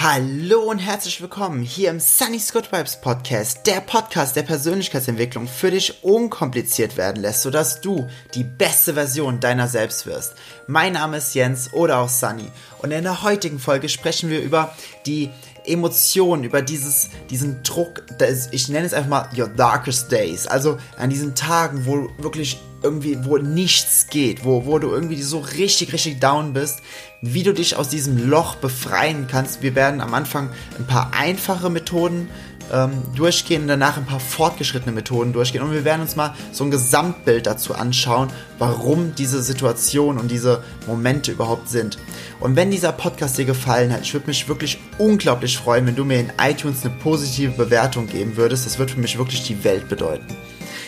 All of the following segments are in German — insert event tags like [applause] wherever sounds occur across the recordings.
Hallo und herzlich willkommen hier im Sunny Scott Vibes Podcast, der Podcast der Persönlichkeitsentwicklung für dich unkompliziert werden lässt, sodass du die beste Version deiner selbst wirst. Mein Name ist Jens oder auch Sunny und in der heutigen Folge sprechen wir über die Emotionen, über dieses, diesen Druck, ich nenne es einfach mal Your Darkest Days, also an diesen Tagen, wo wirklich irgendwie, wo nichts geht, wo, wo du irgendwie so richtig, richtig down bist, wie du dich aus diesem Loch befreien kannst. Wir werden am Anfang ein paar einfache Methoden ähm, durchgehen danach ein paar fortgeschrittene Methoden durchgehen. Und wir werden uns mal so ein Gesamtbild dazu anschauen, warum diese Situation und diese Momente überhaupt sind. Und wenn dieser Podcast dir gefallen hat, ich würde mich wirklich unglaublich freuen, wenn du mir in iTunes eine positive Bewertung geben würdest. Das wird für mich wirklich die Welt bedeuten.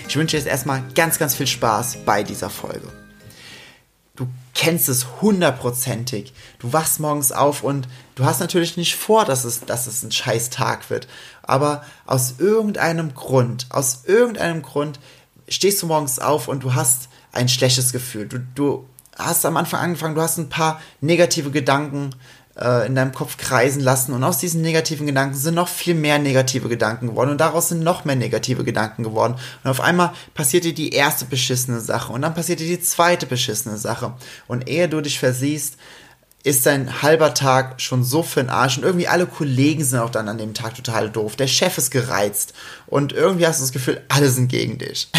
Ich wünsche dir jetzt erstmal ganz, ganz viel Spaß bei dieser Folge. Du kennst es hundertprozentig. Du wachst morgens auf und du hast natürlich nicht vor, dass es, dass es ein scheiß Tag wird. Aber aus irgendeinem Grund, aus irgendeinem Grund stehst du morgens auf und du hast ein schlechtes Gefühl. Du, du hast am Anfang angefangen, du hast ein paar negative Gedanken äh, in deinem Kopf kreisen lassen und aus diesen negativen Gedanken sind noch viel mehr negative Gedanken geworden und daraus sind noch mehr negative Gedanken geworden und auf einmal passiert dir die erste beschissene Sache und dann passiert dir die zweite beschissene Sache und ehe du dich versiehst, ist dein halber Tag schon so für den Arsch und irgendwie alle Kollegen sind auch dann an dem Tag total doof. Der Chef ist gereizt und irgendwie hast du das Gefühl, alle sind gegen dich.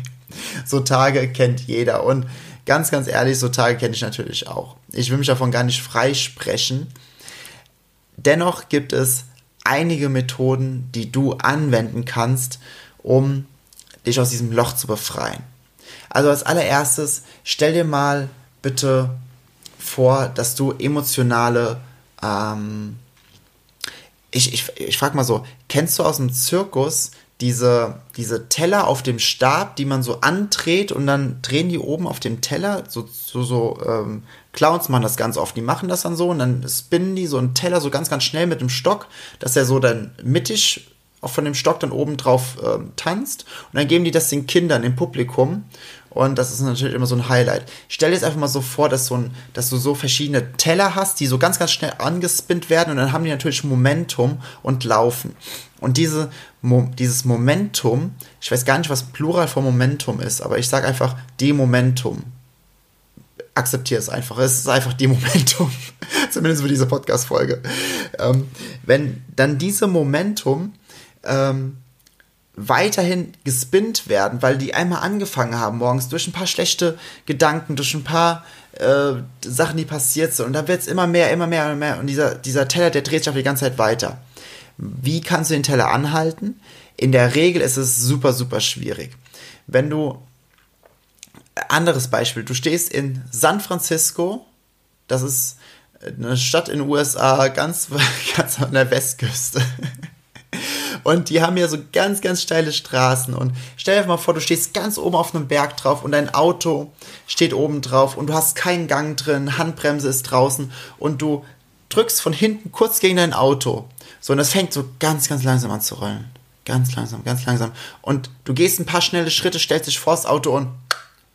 [laughs] so Tage kennt jeder und ganz, ganz ehrlich, so Tage kenne ich natürlich auch. Ich will mich davon gar nicht freisprechen. Dennoch gibt es einige Methoden, die du anwenden kannst, um dich aus diesem Loch zu befreien. Also als allererstes, stell dir mal bitte vor, dass du emotionale, ähm, ich, ich, ich frage mal so, kennst du aus dem Zirkus diese, diese Teller auf dem Stab, die man so andreht und dann drehen die oben auf dem Teller, so, so, so ähm, Clowns machen das ganz oft, die machen das dann so und dann spinnen die so einen Teller so ganz, ganz schnell mit dem Stock, dass er so dann mittig auch von dem Stock dann oben drauf ähm, tanzt. Und dann geben die das den Kindern im Publikum und das ist natürlich immer so ein Highlight. Stell dir jetzt einfach mal so vor, dass, so ein, dass du so verschiedene Teller hast, die so ganz, ganz schnell angespinnt werden und dann haben die natürlich Momentum und laufen. Und diese, Mo dieses Momentum, ich weiß gar nicht, was Plural von Momentum ist, aber ich sage einfach die Momentum. Akzeptiere es einfach. Es ist einfach die Momentum. [laughs] Zumindest für diese Podcast-Folge. Ähm, wenn dann diese Momentum ähm, weiterhin gespinnt werden, weil die einmal angefangen haben morgens durch ein paar schlechte Gedanken, durch ein paar äh, Sachen, die passiert sind. Und dann wird es immer mehr, immer mehr, immer mehr. Und dieser, dieser Teller, der dreht sich auch die ganze Zeit weiter. Wie kannst du den Teller anhalten? In der Regel ist es super, super schwierig. Wenn du, anderes Beispiel, du stehst in San Francisco, das ist eine Stadt in den USA, ganz, [laughs] ganz an der Westküste. Und die haben ja so ganz, ganz steile Straßen. Und stell dir mal vor, du stehst ganz oben auf einem Berg drauf und dein Auto steht oben drauf und du hast keinen Gang drin, Handbremse ist draußen und du drückst von hinten kurz gegen dein Auto. So, und das fängt so ganz, ganz langsam an zu rollen. Ganz langsam, ganz langsam. Und du gehst ein paar schnelle Schritte, stellst dich vors Auto und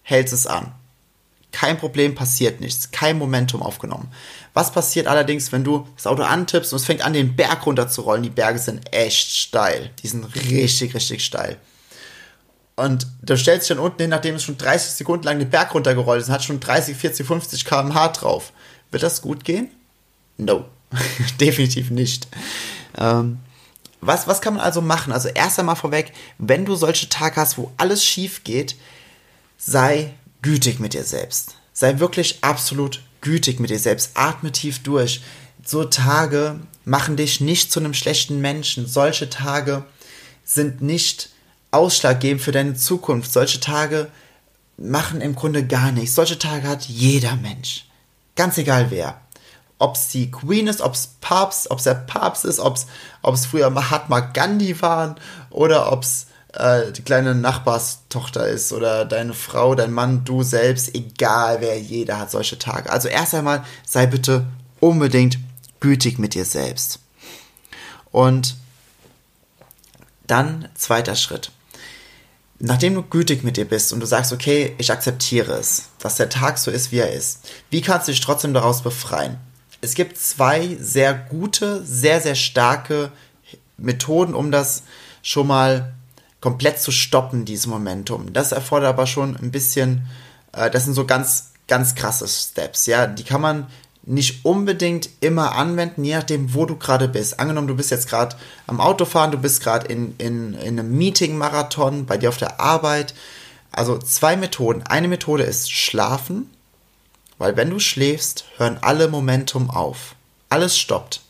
hältst es an. Kein Problem, passiert nichts. Kein Momentum aufgenommen. Was passiert allerdings, wenn du das Auto antippst und es fängt an, den Berg runter zu rollen? Die Berge sind echt steil. Die sind richtig, richtig steil. Und du stellst dich dann unten hin, nachdem es schon 30 Sekunden lang den Berg runtergerollt ist und hat schon 30, 40, 50 km/h drauf. Wird das gut gehen? No. [laughs] Definitiv nicht. Ähm, was, was kann man also machen? Also erst einmal vorweg, wenn du solche Tage hast, wo alles schief geht, sei gütig mit dir selbst. Sei wirklich absolut gütig mit dir selbst. Atme tief durch. So Tage machen dich nicht zu einem schlechten Menschen. Solche Tage sind nicht ausschlaggebend für deine Zukunft. Solche Tage machen im Grunde gar nichts. Solche Tage hat jeder Mensch. Ganz egal wer ob es die Queen ist, ob es Papst, ob es der Papst ist, ob es früher Mahatma Gandhi waren oder ob es äh, die kleine Nachbarstochter ist oder deine Frau, dein Mann, du selbst, egal wer, jeder hat solche Tage. Also erst einmal sei bitte unbedingt gütig mit dir selbst. Und dann zweiter Schritt. Nachdem du gütig mit dir bist und du sagst, okay, ich akzeptiere es, dass der Tag so ist, wie er ist, wie kannst du dich trotzdem daraus befreien? es gibt zwei sehr gute, sehr, sehr starke Methoden, um das schon mal komplett zu stoppen, dieses Momentum. Das erfordert aber schon ein bisschen, äh, das sind so ganz, ganz krasse Steps, ja. Die kann man nicht unbedingt immer anwenden, je nachdem, wo du gerade bist. Angenommen, du bist jetzt gerade am Autofahren, du bist gerade in, in, in einem Meeting-Marathon bei dir auf der Arbeit. Also zwei Methoden. Eine Methode ist Schlafen, weil wenn du schläfst, hören alle Momentum auf. Alles stoppt.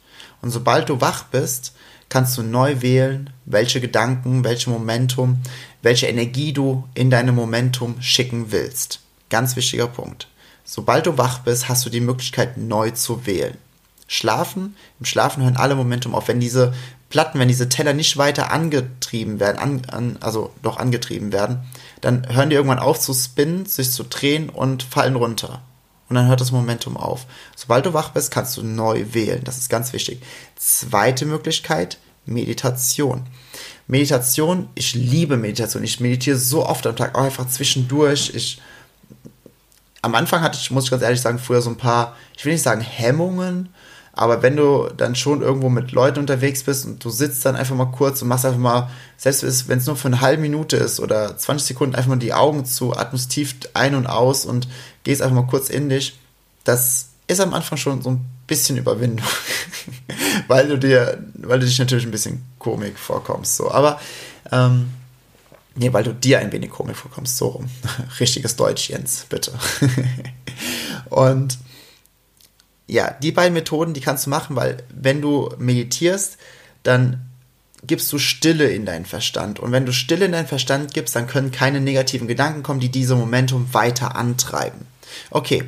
Und sobald du wach bist, kannst du neu wählen, welche Gedanken, welche Momentum, welche Energie du in deinem Momentum schicken willst. Ganz wichtiger Punkt. Sobald du wach bist, hast du die Möglichkeit, neu zu wählen. Schlafen, im Schlafen hören alle Momentum auf. Wenn diese Platten, wenn diese Teller nicht weiter angetrieben werden, an, an, also doch angetrieben werden, dann hören die irgendwann auf zu spinnen, sich zu drehen und fallen runter. Und dann hört das Momentum auf. Sobald du wach bist, kannst du neu wählen. Das ist ganz wichtig. Zweite Möglichkeit, Meditation. Meditation, ich liebe Meditation. Ich meditiere so oft am Tag, auch einfach zwischendurch. Ich am Anfang hatte ich, muss ich ganz ehrlich sagen, früher so ein paar, ich will nicht sagen Hemmungen, aber wenn du dann schon irgendwo mit Leuten unterwegs bist und du sitzt dann einfach mal kurz und machst einfach mal, selbst wenn es nur für eine halbe Minute ist oder 20 Sekunden, einfach mal die Augen zu, atmest tief ein und aus und gehst einfach mal kurz in dich, das ist am Anfang schon so ein bisschen Überwindung, [laughs] weil du dir, weil du dich natürlich ein bisschen komik vorkommst, so. Aber ähm, Nee, weil du dir ein wenig komisch vorkommst, so rum. [laughs] Richtiges Deutsch, Jens, bitte. [laughs] und ja, die beiden Methoden, die kannst du machen, weil wenn du meditierst, dann gibst du Stille in deinen Verstand. Und wenn du Stille in deinen Verstand gibst, dann können keine negativen Gedanken kommen, die diese Momentum weiter antreiben. Okay,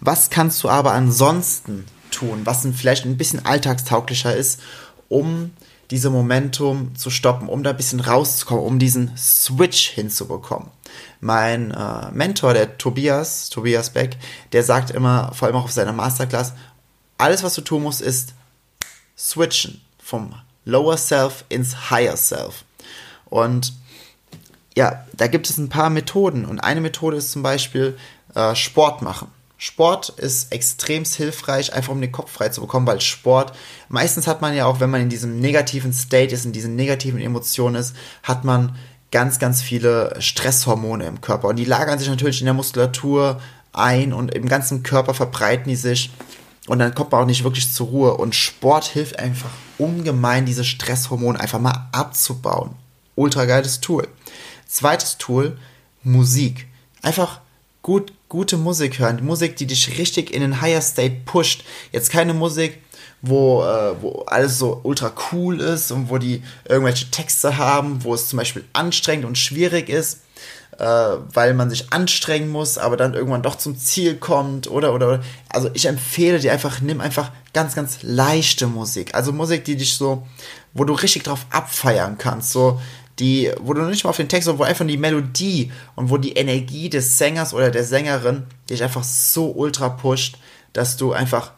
was kannst du aber ansonsten tun, was vielleicht ein bisschen alltagstauglicher ist, um diese Momentum zu stoppen, um da ein bisschen rauszukommen, um diesen Switch hinzubekommen. Mein äh, Mentor, der Tobias, Tobias Beck, der sagt immer, vor allem auch auf seiner Masterclass, alles, was du tun musst, ist switchen vom Lower Self ins Higher Self. Und ja, da gibt es ein paar Methoden. Und eine Methode ist zum Beispiel äh, Sport machen. Sport ist extrem hilfreich, einfach um den Kopf frei zu bekommen, weil Sport, meistens hat man ja auch, wenn man in diesem negativen State ist, in diesen negativen Emotionen ist, hat man ganz, ganz viele Stresshormone im Körper. Und die lagern sich natürlich in der Muskulatur ein und im ganzen Körper verbreiten die sich. Und dann kommt man auch nicht wirklich zur Ruhe. Und Sport hilft einfach ungemein, diese Stresshormone einfach mal abzubauen. Ultra geiles Tool. Zweites Tool, Musik. Einfach gut, gute Musik hören. Musik, die dich richtig in den Higher State pusht. Jetzt keine Musik, wo, äh, wo alles so ultra cool ist und wo die irgendwelche Texte haben, wo es zum Beispiel anstrengend und schwierig ist, äh, weil man sich anstrengen muss, aber dann irgendwann doch zum Ziel kommt oder, oder, also ich empfehle dir einfach, nimm einfach ganz, ganz leichte Musik. Also Musik, die dich so, wo du richtig drauf abfeiern kannst, so, die, wo du nicht mal auf den Text, sondern wo einfach die Melodie und wo die Energie des Sängers oder der Sängerin dich einfach so ultra pusht, dass du einfach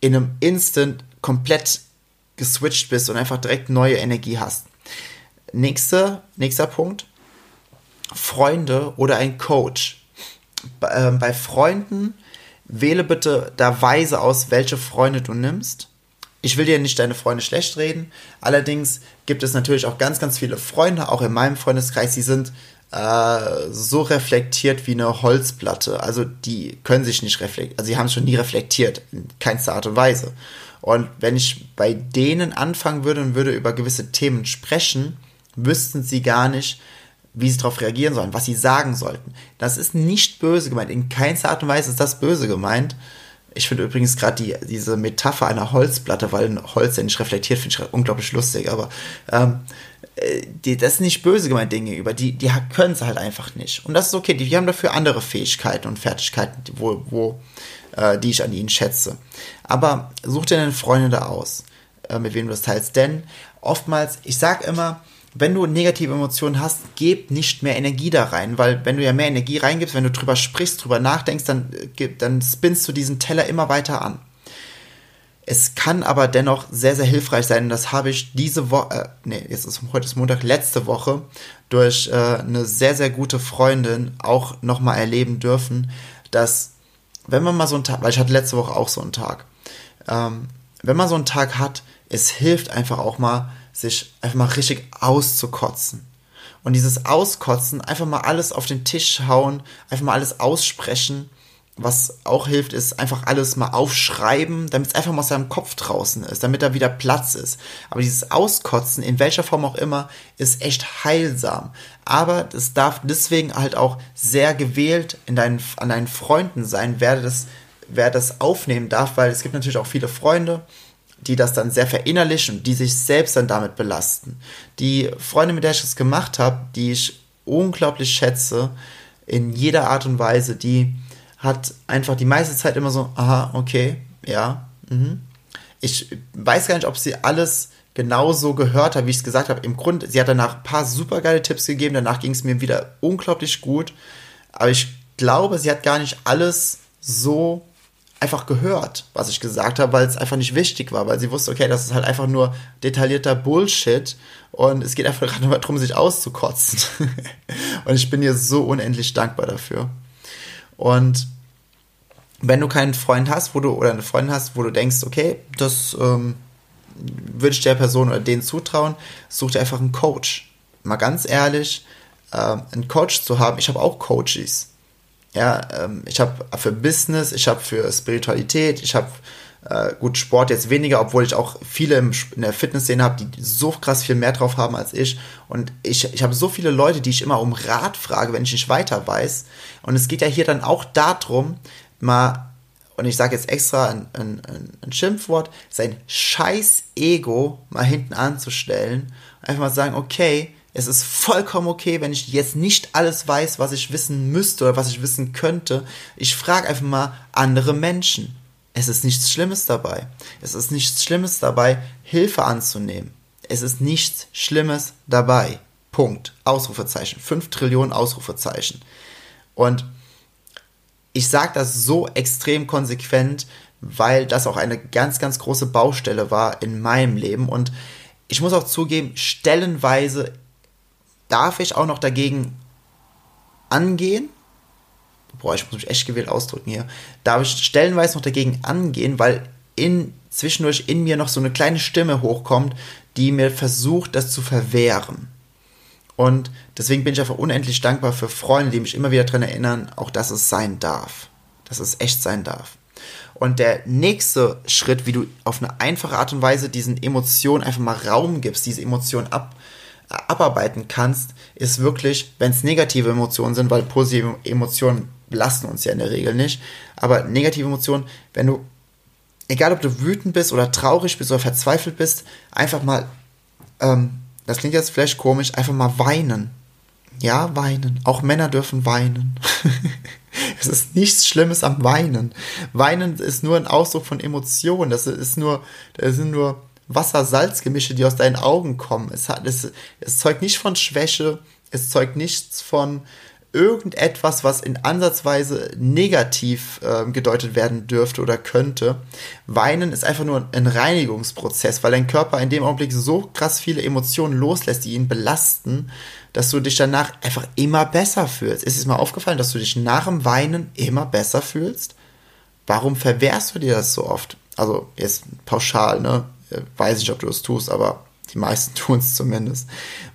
in einem Instant komplett geswitcht bist und einfach direkt neue Energie hast. Nächster, nächster Punkt. Freunde oder ein Coach. Bei, äh, Freunden wähle bitte da weise aus, welche Freunde du nimmst ich will dir nicht deine Freunde schlecht reden. Allerdings gibt es natürlich auch ganz, ganz viele Freunde, auch in meinem Freundeskreis, die sind äh, so reflektiert wie eine Holzplatte. Also die können sich nicht reflektieren, also sie haben es schon nie reflektiert, in keinster Art und Weise. Und wenn ich bei denen anfangen würde und würde über gewisse Themen sprechen, wüssten sie gar nicht, wie sie darauf reagieren sollen, was sie sagen sollten. Das ist nicht böse gemeint. In keinster Art und Weise ist das böse gemeint. Ich finde übrigens gerade die, diese Metapher einer Holzplatte, weil ein Holz ja nicht reflektiert, finde ich unglaublich lustig. Aber ähm, äh, die, das ist nicht böse gemeint Dinge gegenüber. Die, die können es halt einfach nicht. Und das ist okay. Die, die haben dafür andere Fähigkeiten und Fertigkeiten, wo, wo, äh, die ich an ihnen schätze. Aber such dir deine Freunde da aus, äh, mit wem du das teilst. Denn oftmals, ich sag immer, wenn du negative Emotionen hast, gib nicht mehr Energie da rein, weil wenn du ja mehr Energie reingibst, wenn du drüber sprichst, drüber nachdenkst, dann, äh, dann spinnst du diesen Teller immer weiter an. Es kann aber dennoch sehr, sehr hilfreich sein, das habe ich diese Woche, äh, nee, jetzt ist heute ist Montag, letzte Woche, durch äh, eine sehr, sehr gute Freundin auch nochmal erleben dürfen, dass, wenn man mal so einen Tag, weil ich hatte letzte Woche auch so einen Tag, ähm, wenn man so einen Tag hat, es hilft einfach auch mal, sich einfach mal richtig auszukotzen. Und dieses Auskotzen, einfach mal alles auf den Tisch hauen, einfach mal alles aussprechen. Was auch hilft, ist einfach alles mal aufschreiben, damit es einfach mal aus seinem Kopf draußen ist, damit da wieder Platz ist. Aber dieses Auskotzen, in welcher Form auch immer, ist echt heilsam. Aber es darf deswegen halt auch sehr gewählt in deinen, an deinen Freunden sein, wer das, wer das aufnehmen darf, weil es gibt natürlich auch viele Freunde, die das dann sehr verinnerlichen die sich selbst dann damit belasten. Die Freunde, mit der ich das gemacht habe, die ich unglaublich schätze, in jeder Art und Weise, die hat einfach die meiste Zeit immer so, aha, okay, ja, mhm. Ich weiß gar nicht, ob sie alles genauso gehört hat, wie ich es gesagt habe. Im Grunde, sie hat danach ein paar super geile Tipps gegeben, danach ging es mir wieder unglaublich gut. Aber ich glaube, sie hat gar nicht alles so einfach gehört, was ich gesagt habe, weil es einfach nicht wichtig war, weil sie wusste, okay, das ist halt einfach nur detaillierter Bullshit und es geht einfach [laughs] gerade nur darum, sich auszukotzen. [laughs] und ich bin ihr so unendlich dankbar dafür. Und wenn du keinen Freund hast, wo du oder eine Freundin hast, wo du denkst, okay, das ähm, würde ich der Person oder denen zutrauen, such dir einfach einen Coach. Mal ganz ehrlich, äh, einen Coach zu haben, ich habe auch Coaches ja, ähm, ich habe für Business, ich habe für Spiritualität, ich habe äh, gut Sport jetzt weniger, obwohl ich auch viele im, in der Fitnessszene habe, die so krass viel mehr drauf haben als ich. Und ich, ich habe so viele Leute, die ich immer um Rat frage, wenn ich nicht weiter weiß. Und es geht ja hier dann auch darum, mal und ich sage jetzt extra ein, ein, ein, Schimpfwort, sein scheiß Ego mal hinten anzustellen. Einfach mal sagen, okay, es ist vollkommen okay, wenn ich jetzt nicht alles weiß, was ich wissen müsste oder was ich wissen könnte. Ich frage einfach mal andere Menschen. Es ist nichts Schlimmes dabei. Es ist nichts Schlimmes dabei, Hilfe anzunehmen. Es ist nichts Schlimmes dabei. Punkt. Ausrufezeichen. Fünf Trillionen Ausrufezeichen. Und ich sage das so extrem konsequent, weil das auch eine ganz, ganz große Baustelle war in meinem Leben. Und ich muss auch zugeben, stellenweise darf ich auch noch dagegen angehen. Boah, ich muss mich echt gewählt ausdrücken hier. Darf ich stellenweise noch dagegen angehen, weil in, zwischendurch in mir noch so eine kleine Stimme hochkommt, die mir versucht, das zu verwehren. Und deswegen bin ich einfach unendlich dankbar für Freunde, die mich immer wieder daran erinnern, auch dass es sein darf. Dass es echt sein darf. Und der nächste Schritt, wie du auf eine einfache Art und Weise diesen Emotionen einfach mal Raum gibst, diese Emotionen ab, abarbeiten kannst, ist wirklich, wenn es negative Emotionen sind, weil positive Emotionen belasten uns ja in der Regel nicht, aber negative Emotionen, wenn du, egal ob du wütend bist oder traurig bist oder verzweifelt bist, einfach mal, ähm, das klingt jetzt vielleicht komisch, einfach mal weinen. Ja, weinen. Auch Männer dürfen weinen. [laughs] es ist nichts Schlimmes am Weinen. Weinen ist nur ein Ausdruck von Emotionen. Das ist nur, das sind nur Wasser-Salz-Gemische, die aus deinen Augen kommen. Es, hat, es, es zeugt nicht von Schwäche, es zeugt nichts von irgendetwas, was in Ansatzweise negativ äh, gedeutet werden dürfte oder könnte. Weinen ist einfach nur ein Reinigungsprozess, weil dein Körper in dem Augenblick so krass viele Emotionen loslässt, die ihn belasten, dass du dich danach einfach immer besser fühlst. Ist es mal aufgefallen, dass du dich nach dem Weinen immer besser fühlst? Warum verwehrst du dir das so oft? Also jetzt pauschal, ne? Äh, weiß ich, ob du das tust, aber die meisten [laughs] tun es zumindest.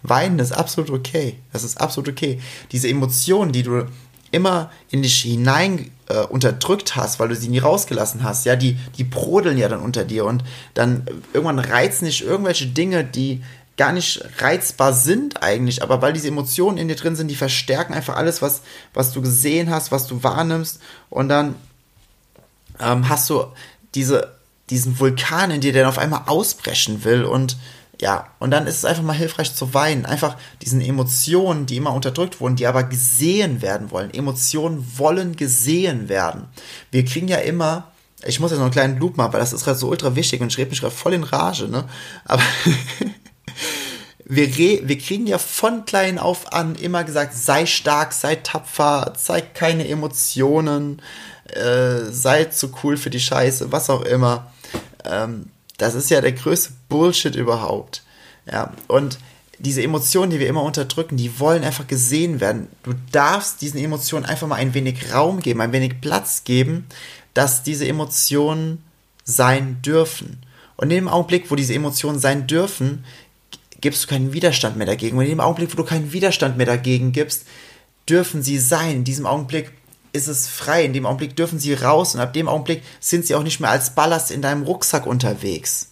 Weinen ist absolut okay. Das ist absolut okay. Diese Emotionen, die du immer in dich hinein äh, unterdrückt hast, weil du sie nie rausgelassen hast, ja, die, die brodeln ja dann unter dir und dann irgendwann reizen dich irgendwelche Dinge, die gar nicht reizbar sind eigentlich, aber weil diese Emotionen in dir drin sind, die verstärken einfach alles, was, was du gesehen hast, was du wahrnimmst und dann ähm, hast du diese diesen Vulkan in dir, der auf einmal ausbrechen will und ja, und dann ist es einfach mal hilfreich zu weinen. Einfach diesen Emotionen, die immer unterdrückt wurden, die aber gesehen werden wollen. Emotionen wollen gesehen werden. Wir kriegen ja immer, ich muss ja noch einen kleinen Loop machen, weil das ist gerade so ultra wichtig und ich rede mich gerade voll in Rage, ne? Aber [laughs] wir, wir kriegen ja von klein auf an immer gesagt, sei stark, sei tapfer, zeig keine Emotionen, äh, sei zu cool für die Scheiße, was auch immer. Ähm, das ist ja der größte Bullshit überhaupt. Ja, und diese Emotionen, die wir immer unterdrücken, die wollen einfach gesehen werden. Du darfst diesen Emotionen einfach mal ein wenig Raum geben, ein wenig Platz geben, dass diese Emotionen sein dürfen. Und in dem Augenblick, wo diese Emotionen sein dürfen, gibst du keinen Widerstand mehr dagegen. Und in dem Augenblick, wo du keinen Widerstand mehr dagegen gibst, dürfen sie sein. In diesem Augenblick ist es frei. In dem Augenblick dürfen sie raus. Und ab dem Augenblick sind sie auch nicht mehr als Ballast in deinem Rucksack unterwegs.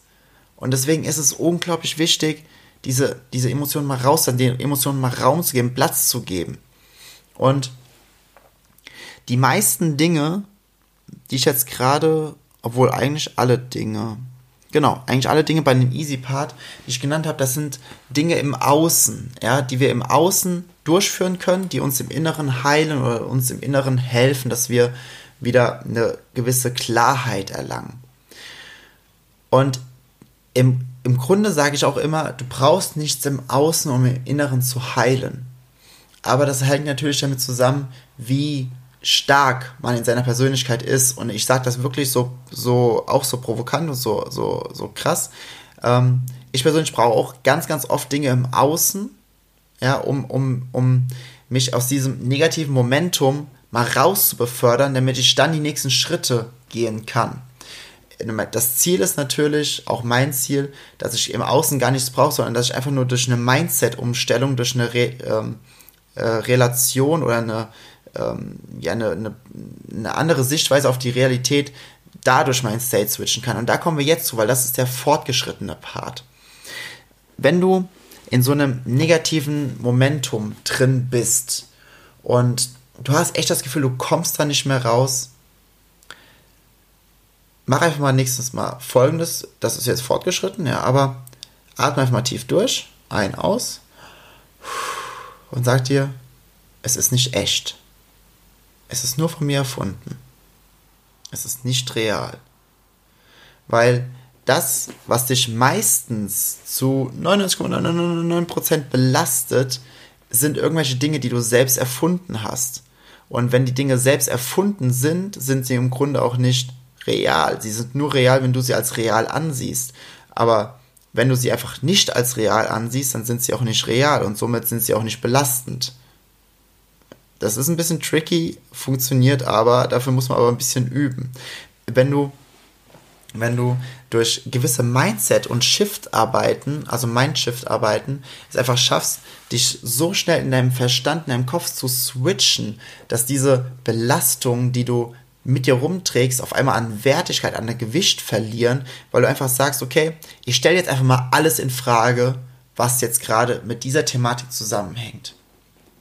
Und deswegen ist es unglaublich wichtig, diese, diese Emotionen mal raus, den Emotionen mal Raum zu geben, Platz zu geben. Und die meisten Dinge, die ich jetzt gerade, obwohl eigentlich alle Dinge, genau, eigentlich alle Dinge bei dem Easy Part, die ich genannt habe, das sind Dinge im Außen, ja, die wir im Außen durchführen können, die uns im Inneren heilen oder uns im Inneren helfen, dass wir wieder eine gewisse Klarheit erlangen. Und im, im Grunde sage ich auch immer, du brauchst nichts im Außen, um im Inneren zu heilen. Aber das hängt natürlich damit zusammen, wie stark man in seiner Persönlichkeit ist. Und ich sage das wirklich so, so, auch so provokant und so, so, so krass. Ähm, ich persönlich brauche auch ganz, ganz oft Dinge im Außen, ja, um, um, um mich aus diesem negativen Momentum mal raus zu befördern, damit ich dann die nächsten Schritte gehen kann. Das Ziel ist natürlich, auch mein Ziel, dass ich im Außen gar nichts brauche, sondern dass ich einfach nur durch eine Mindset-Umstellung, durch eine ähm, äh, Relation oder eine, ähm, ja, eine, eine, eine, andere Sichtweise auf die Realität dadurch mein State switchen kann. Und da kommen wir jetzt zu, weil das ist der fortgeschrittene Part. Wenn du in so einem negativen Momentum drin bist und du hast echt das Gefühl, du kommst da nicht mehr raus, mach einfach mal nächstes Mal folgendes, das ist jetzt fortgeschritten, ja, aber atme einfach mal tief durch, ein, aus und sag dir, es ist nicht echt. Es ist nur von mir erfunden. Es ist nicht real. Weil das, was dich meistens zu 99,999% belastet, sind irgendwelche Dinge, die du selbst erfunden hast. Und wenn die Dinge selbst erfunden sind, sind sie im Grunde auch nicht real. Sie sind nur real, wenn du sie als real ansiehst. Aber wenn du sie einfach nicht als real ansiehst, dann sind sie auch nicht real und somit sind sie auch nicht belastend. Das ist ein bisschen tricky, funktioniert aber, dafür muss man aber ein bisschen üben. Wenn du, wenn du durch gewisse Mindset- und Shift-Arbeiten, also Mindshift-Arbeiten, es einfach schaffst, dich so schnell in deinem Verstand, in deinem Kopf zu switchen, dass diese Belastung, die du mit dir rumträgst, auf einmal an Wertigkeit, an Gewicht verlieren, weil du einfach sagst, okay, ich stelle jetzt einfach mal alles in Frage, was jetzt gerade mit dieser Thematik zusammenhängt.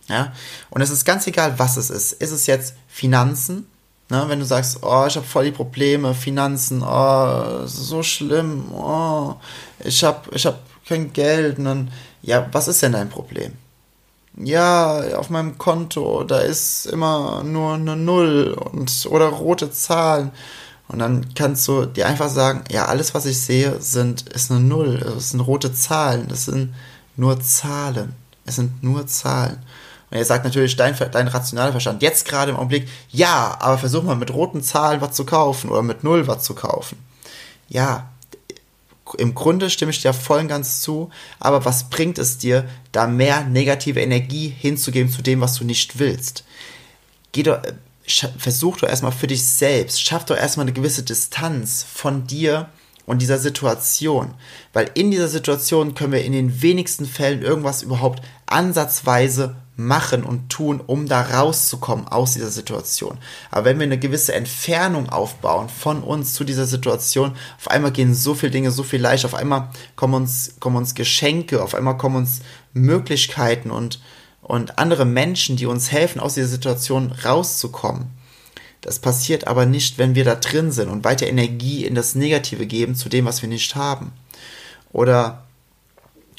Ja? Und es ist ganz egal, was es ist. Ist es jetzt Finanzen? Ne? Wenn du sagst, oh, ich habe voll die Probleme, Finanzen, oh, so schlimm, oh, ich habe ich hab kein Geld. Und dann, ja, was ist denn dein Problem? Ja, auf meinem Konto, da ist immer nur eine Null und oder rote Zahlen. Und dann kannst du dir einfach sagen, ja, alles, was ich sehe, sind, ist eine Null, es sind rote Zahlen, das sind nur Zahlen. Es sind nur Zahlen. Und er sagt natürlich dein, dein rationaler Verstand jetzt gerade im Augenblick, ja, aber versuch mal mit roten Zahlen was zu kaufen oder mit Null was zu kaufen. Ja, im Grunde stimme ich dir voll und ganz zu, aber was bringt es dir, da mehr negative Energie hinzugeben zu dem, was du nicht willst? Geh doch, versuch doch erstmal für dich selbst, schaff doch erstmal eine gewisse Distanz von dir und dieser Situation. Weil in dieser Situation können wir in den wenigsten Fällen irgendwas überhaupt ansatzweise machen und tun, um da rauszukommen aus dieser Situation. Aber wenn wir eine gewisse Entfernung aufbauen von uns zu dieser Situation, auf einmal gehen so viele Dinge so viel leichter, auf einmal kommen uns, kommen uns Geschenke, auf einmal kommen uns Möglichkeiten und, und andere Menschen, die uns helfen, aus dieser Situation rauszukommen. Das passiert aber nicht, wenn wir da drin sind und weiter Energie in das Negative geben zu dem, was wir nicht haben. Oder,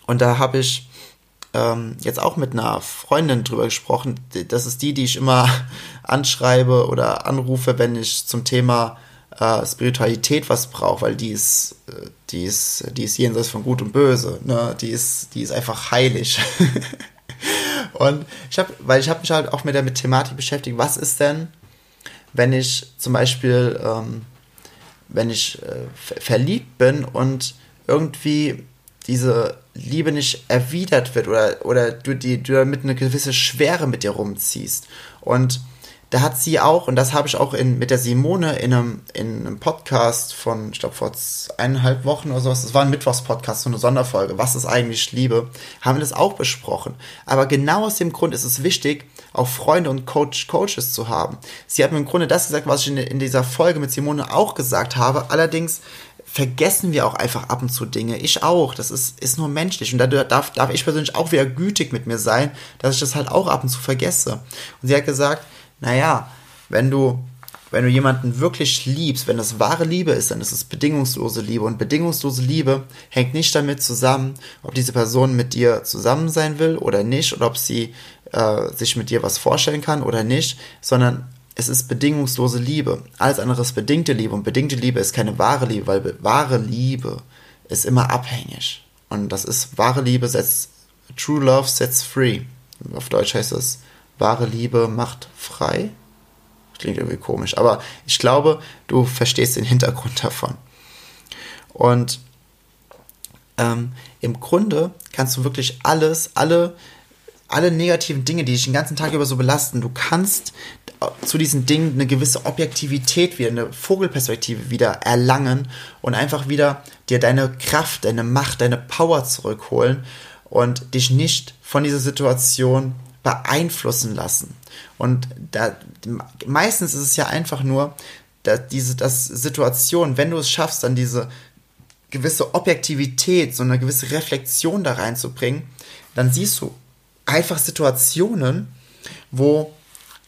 und da habe ich, ähm, jetzt auch mit einer Freundin drüber gesprochen. Das ist die, die ich immer [laughs] anschreibe oder anrufe, wenn ich zum Thema äh, Spiritualität was brauche, weil die ist, äh, die ist, die ist jenseits von Gut und Böse. Ne? Die ist, die ist einfach heilig. [laughs] und ich habe, weil ich habe mich halt auch mit der Thematik beschäftigt. Was ist denn, wenn ich zum Beispiel, ähm, wenn ich äh, verliebt bin und irgendwie diese Liebe nicht erwidert wird oder, oder du, die, du damit eine gewisse Schwere mit dir rumziehst. Und da hat sie auch, und das habe ich auch in, mit der Simone in einem, in einem Podcast von, ich glaube, vor eineinhalb Wochen oder sowas, das war ein Mittwochspodcast, so eine Sonderfolge, was ist eigentlich Liebe, haben wir das auch besprochen. Aber genau aus dem Grund ist es wichtig, auch Freunde und Coach, Coaches zu haben. Sie hat mir im Grunde das gesagt, was ich in, in dieser Folge mit Simone auch gesagt habe. Allerdings vergessen wir auch einfach ab und zu Dinge. Ich auch. Das ist, ist nur menschlich. Und da darf, darf ich persönlich auch wieder gütig mit mir sein, dass ich das halt auch ab und zu vergesse. Und sie hat gesagt, naja, wenn du, wenn du jemanden wirklich liebst, wenn das wahre Liebe ist, dann ist es bedingungslose Liebe. Und bedingungslose Liebe hängt nicht damit zusammen, ob diese Person mit dir zusammen sein will oder nicht, oder ob sie äh, sich mit dir was vorstellen kann oder nicht, sondern es ist bedingungslose Liebe. Alles andere ist bedingte Liebe und bedingte Liebe ist keine wahre Liebe, weil wahre Liebe ist immer abhängig. Und das ist wahre Liebe setzt, True Love sets free. Auf Deutsch heißt es, wahre Liebe macht frei. Klingt irgendwie komisch, aber ich glaube, du verstehst den Hintergrund davon. Und ähm, im Grunde kannst du wirklich alles, alle alle negativen Dinge, die dich den ganzen Tag über so belasten, du kannst zu diesen Dingen eine gewisse Objektivität wieder, eine Vogelperspektive wieder erlangen und einfach wieder dir deine Kraft, deine Macht, deine Power zurückholen und dich nicht von dieser Situation beeinflussen lassen. Und da, meistens ist es ja einfach nur, dass diese dass Situation, wenn du es schaffst, dann diese gewisse Objektivität, so eine gewisse Reflexion da reinzubringen, dann siehst du einfach Situationen, wo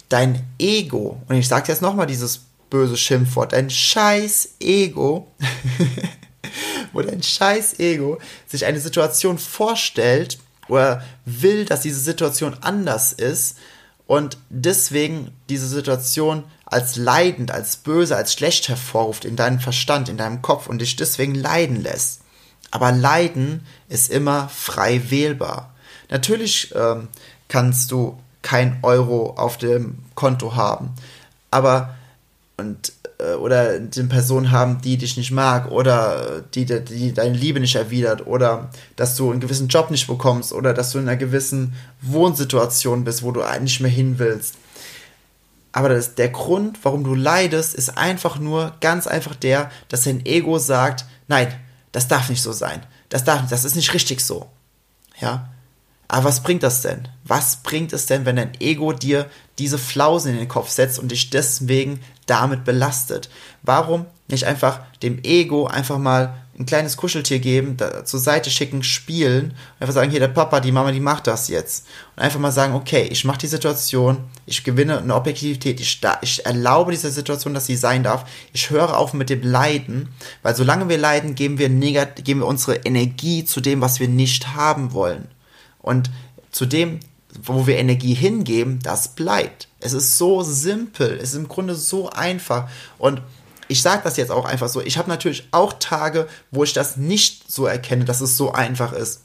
dein Ego, und ich sage jetzt nochmal dieses böse Schimpfwort, dein scheiß Ego, [laughs] wo dein scheiß Ego sich eine Situation vorstellt oder will, dass diese Situation anders ist und deswegen diese Situation als leidend, als böse, als schlecht hervorruft in deinem Verstand, in deinem Kopf und dich deswegen leiden lässt. Aber Leiden ist immer frei wählbar. Natürlich ähm, kannst du kein Euro auf dem Konto haben, aber und äh, oder eine Person haben, die dich nicht mag oder die, die deine Liebe nicht erwidert oder dass du einen gewissen Job nicht bekommst oder dass du in einer gewissen Wohnsituation bist, wo du nicht mehr hin willst. Aber das, der Grund, warum du leidest, ist einfach nur ganz einfach der, dass dein Ego sagt, nein, das darf nicht so sein. Das darf, das ist nicht richtig so. Ja. Aber was bringt das denn? Was bringt es denn, wenn dein Ego dir diese Flausen in den Kopf setzt und dich deswegen damit belastet? Warum nicht einfach dem Ego einfach mal ein kleines Kuscheltier geben, da, zur Seite schicken, spielen, einfach sagen, hier der Papa, die Mama, die macht das jetzt. Und einfach mal sagen, okay, ich mache die Situation, ich gewinne eine Objektivität, ich, ich erlaube dieser Situation, dass sie sein darf. Ich höre auf mit dem Leiden, weil solange wir leiden, geben wir, negat geben wir unsere Energie zu dem, was wir nicht haben wollen. Und zu dem, wo wir Energie hingeben, das bleibt. Es ist so simpel, es ist im Grunde so einfach. Und ich sage das jetzt auch einfach so. Ich habe natürlich auch Tage, wo ich das nicht so erkenne, dass es so einfach ist.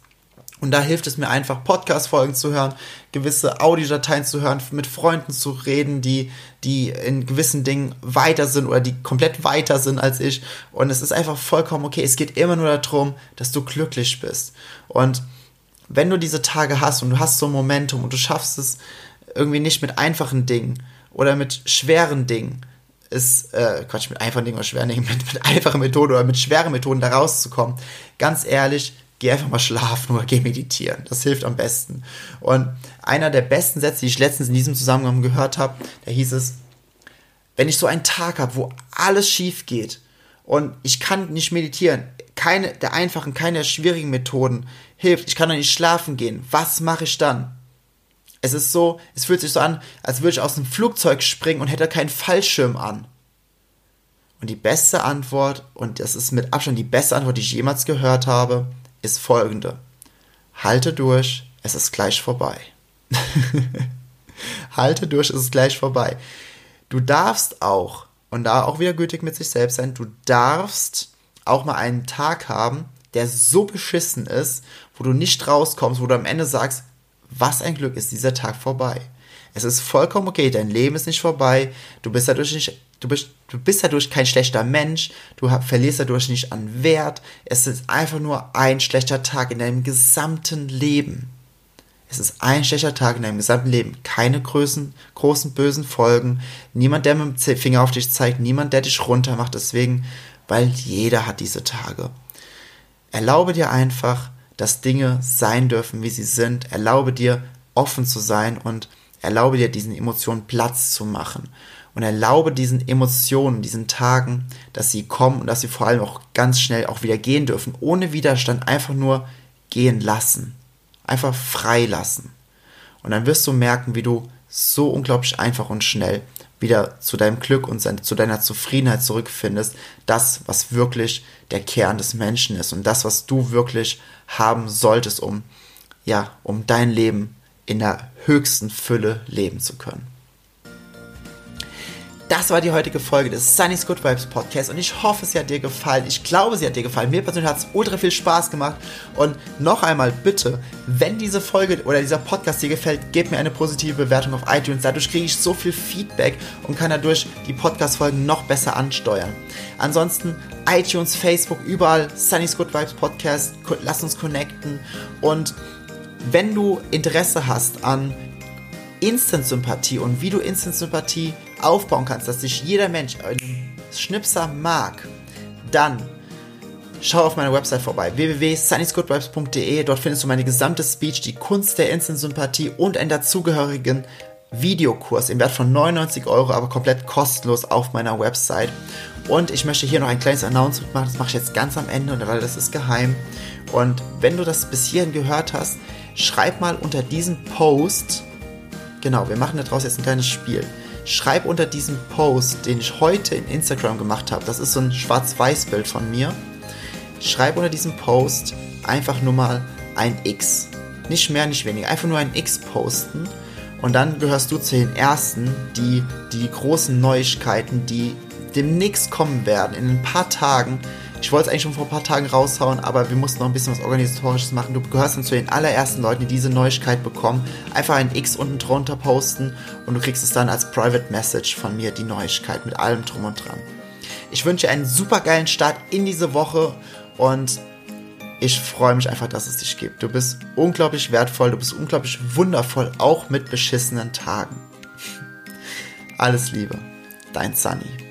Und da hilft es mir einfach, Podcast-Folgen zu hören, gewisse Audiodateien zu hören, mit Freunden zu reden, die, die in gewissen Dingen weiter sind oder die komplett weiter sind als ich. Und es ist einfach vollkommen okay. Es geht immer nur darum, dass du glücklich bist. Und wenn du diese Tage hast und du hast so ein Momentum und du schaffst es irgendwie nicht mit einfachen Dingen oder mit schweren Dingen, ist, äh, Quatsch, mit einfachen Dingen oder schweren Dingen, [laughs] mit, mit einfachen Methoden oder mit schweren Methoden da rauszukommen, ganz ehrlich, geh einfach mal schlafen oder geh meditieren. Das hilft am besten. Und einer der besten Sätze, die ich letztens in diesem Zusammenhang gehört habe, da hieß es, wenn ich so einen Tag habe, wo alles schief geht und ich kann nicht meditieren, keine der einfachen, keine der schwierigen Methoden hilft. Ich kann doch nicht schlafen gehen. Was mache ich dann? Es ist so, es fühlt sich so an, als würde ich aus einem Flugzeug springen und hätte keinen Fallschirm an. Und die beste Antwort, und das ist mit Abstand die beste Antwort, die ich jemals gehört habe, ist folgende. Halte durch, es ist gleich vorbei. [laughs] Halte durch, es ist gleich vorbei. Du darfst auch, und da auch wieder gültig mit sich selbst sein, du darfst auch mal einen Tag haben, der so beschissen ist, wo du nicht rauskommst, wo du am Ende sagst, was ein Glück ist dieser Tag vorbei. Es ist vollkommen okay, dein Leben ist nicht vorbei, du bist dadurch nicht, du bist, du bist dadurch kein schlechter Mensch, du verlierst dadurch nicht an Wert, es ist einfach nur ein schlechter Tag in deinem gesamten Leben. Es ist ein schlechter Tag in deinem gesamten Leben. Keine großen, großen bösen Folgen. Niemand, der mit dem Finger auf dich zeigt. Niemand, der dich runter macht. Deswegen, weil jeder hat diese Tage. Erlaube dir einfach, dass Dinge sein dürfen, wie sie sind. Erlaube dir, offen zu sein und erlaube dir, diesen Emotionen Platz zu machen. Und erlaube diesen Emotionen, diesen Tagen, dass sie kommen und dass sie vor allem auch ganz schnell auch wieder gehen dürfen. Ohne Widerstand einfach nur gehen lassen einfach freilassen. Und dann wirst du merken, wie du so unglaublich einfach und schnell wieder zu deinem Glück und zu deiner Zufriedenheit zurückfindest. Das, was wirklich der Kern des Menschen ist und das, was du wirklich haben solltest, um, ja, um dein Leben in der höchsten Fülle leben zu können das war die heutige Folge des Sunny's Good Vibes Podcast und ich hoffe, sie hat dir gefallen. Ich glaube, sie hat dir gefallen. Mir persönlich hat es ultra viel Spaß gemacht. Und noch einmal bitte, wenn diese Folge oder dieser Podcast dir gefällt, gib mir eine positive Bewertung auf iTunes. Dadurch kriege ich so viel Feedback und kann dadurch die Podcast-Folgen noch besser ansteuern. Ansonsten iTunes, Facebook, überall Sunny's Good Vibes Podcast. Lass uns connecten. Und wenn du Interesse hast an Instant-Sympathie und wie du Instant-Sympathie aufbauen kannst, dass sich jeder Mensch einen Schnipser mag, dann schau auf meiner Website vorbei www.sunnysgoodvibes.de. Dort findest du meine gesamte Speech, die Kunst der Instant-Sympathie und einen dazugehörigen Videokurs im Wert von 99 Euro, aber komplett kostenlos auf meiner Website. Und ich möchte hier noch ein kleines Announcement machen, das mache ich jetzt ganz am Ende, weil das ist geheim. Und wenn du das bis hierhin gehört hast, schreib mal unter diesem Post Genau, wir machen daraus jetzt ein kleines Spiel. Schreib unter diesem Post, den ich heute in Instagram gemacht habe, das ist so ein Schwarz-Weiß-Bild von mir. Schreib unter diesem Post einfach nur mal ein X. Nicht mehr, nicht weniger. Einfach nur ein X posten. Und dann gehörst du zu den Ersten, die die großen Neuigkeiten, die demnächst kommen werden, in ein paar Tagen, ich wollte es eigentlich schon vor ein paar Tagen raushauen, aber wir mussten noch ein bisschen was Organisatorisches machen. Du gehörst dann zu den allerersten Leuten, die diese Neuigkeit bekommen. Einfach ein X unten drunter posten und du kriegst es dann als Private Message von mir, die Neuigkeit mit allem drum und dran. Ich wünsche dir einen super geilen Start in diese Woche und ich freue mich einfach, dass es dich gibt. Du bist unglaublich wertvoll, du bist unglaublich wundervoll, auch mit beschissenen Tagen. [laughs] Alles Liebe, dein Sunny.